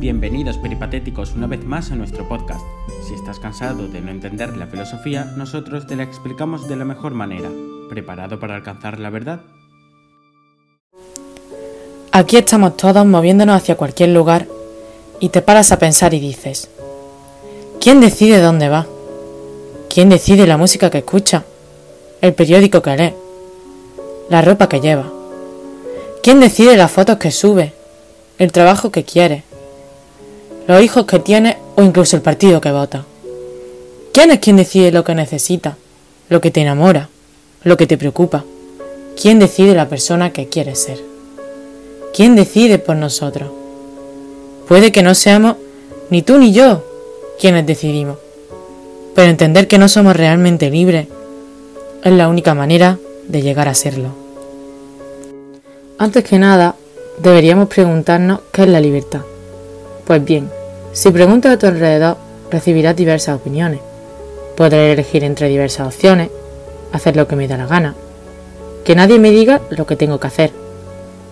Bienvenidos peripatéticos una vez más a nuestro podcast. Si estás cansado de no entender la filosofía, nosotros te la explicamos de la mejor manera. ¿Preparado para alcanzar la verdad? Aquí estamos todos moviéndonos hacia cualquier lugar y te paras a pensar y dices, ¿quién decide dónde va? ¿Quién decide la música que escucha? ¿El periódico que lee? ¿La ropa que lleva? ¿Quién decide las fotos que sube? ¿El trabajo que quiere? Los hijos que tiene o incluso el partido que vota. ¿Quién es quien decide lo que necesita, lo que te enamora, lo que te preocupa? ¿Quién decide la persona que quieres ser? ¿Quién decide por nosotros? Puede que no seamos ni tú ni yo quienes decidimos, pero entender que no somos realmente libres es la única manera de llegar a serlo. Antes que nada, deberíamos preguntarnos qué es la libertad. Pues bien, si preguntas a tu alrededor, recibirás diversas opiniones. Podré elegir entre diversas opciones, hacer lo que me da la gana, que nadie me diga lo que tengo que hacer,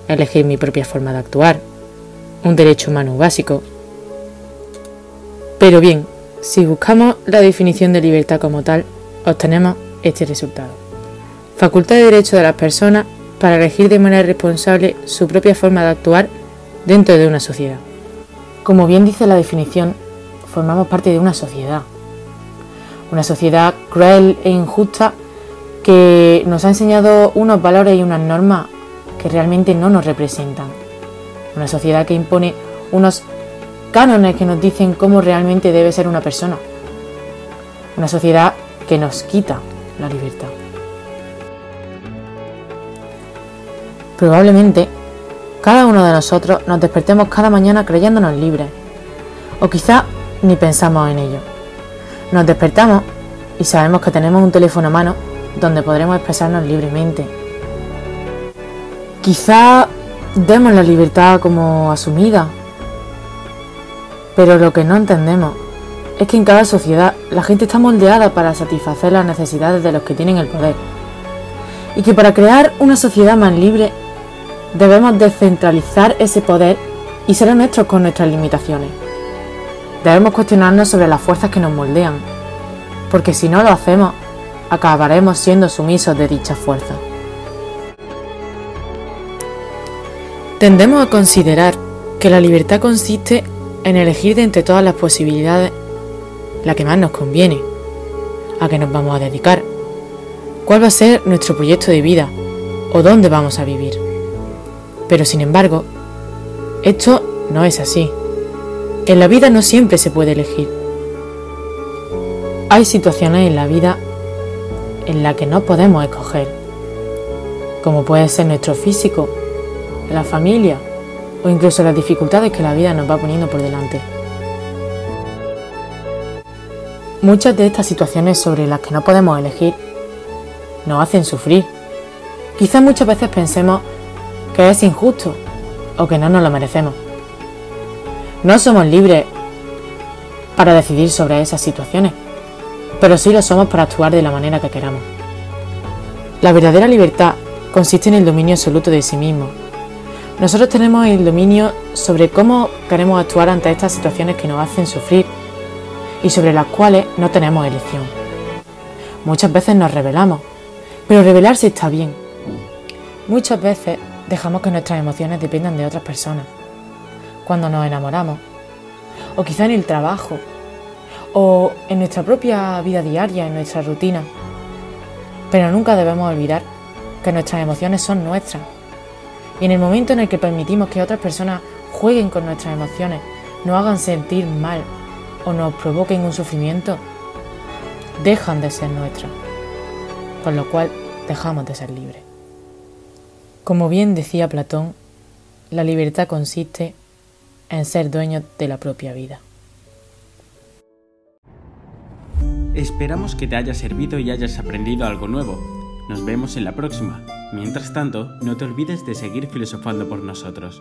elegir mi propia forma de actuar, un derecho humano básico. Pero bien, si buscamos la definición de libertad como tal, obtenemos este resultado. Facultad de derecho de las personas para elegir de manera responsable su propia forma de actuar dentro de una sociedad. Como bien dice la definición, formamos parte de una sociedad. Una sociedad cruel e injusta que nos ha enseñado unos valores y unas normas que realmente no nos representan. Una sociedad que impone unos cánones que nos dicen cómo realmente debe ser una persona. Una sociedad que nos quita la libertad. Probablemente cada uno de nosotros nos despertemos cada mañana creyéndonos libres. O quizá ni pensamos en ello. Nos despertamos y sabemos que tenemos un teléfono a mano donde podremos expresarnos libremente. Quizá demos la libertad como asumida. Pero lo que no entendemos es que en cada sociedad la gente está moldeada para satisfacer las necesidades de los que tienen el poder. Y que para crear una sociedad más libre Debemos descentralizar ese poder y ser honestos con nuestras limitaciones. Debemos cuestionarnos sobre las fuerzas que nos moldean, porque si no lo hacemos, acabaremos siendo sumisos de dichas fuerzas. Tendemos a considerar que la libertad consiste en elegir de entre todas las posibilidades la que más nos conviene, a qué nos vamos a dedicar, cuál va a ser nuestro proyecto de vida o dónde vamos a vivir. Pero sin embargo, esto no es así. En la vida no siempre se puede elegir. Hay situaciones en la vida en las que no podemos escoger, como puede ser nuestro físico, la familia o incluso las dificultades que la vida nos va poniendo por delante. Muchas de estas situaciones sobre las que no podemos elegir nos hacen sufrir. Quizás muchas veces pensemos que es injusto o que no nos lo merecemos. No somos libres para decidir sobre esas situaciones, pero sí lo somos para actuar de la manera que queramos. La verdadera libertad consiste en el dominio absoluto de sí mismo. Nosotros tenemos el dominio sobre cómo queremos actuar ante estas situaciones que nos hacen sufrir y sobre las cuales no tenemos elección. Muchas veces nos rebelamos, pero rebelarse está bien. Muchas veces dejamos que nuestras emociones dependan de otras personas. Cuando nos enamoramos, o quizá en el trabajo, o en nuestra propia vida diaria, en nuestra rutina. Pero nunca debemos olvidar que nuestras emociones son nuestras. Y en el momento en el que permitimos que otras personas jueguen con nuestras emociones, nos hagan sentir mal o nos provoquen un sufrimiento, dejan de ser nuestras, por lo cual dejamos de ser libres. Como bien decía Platón, la libertad consiste en ser dueño de la propia vida. Esperamos que te haya servido y hayas aprendido algo nuevo. Nos vemos en la próxima. Mientras tanto, no te olvides de seguir filosofando por nosotros.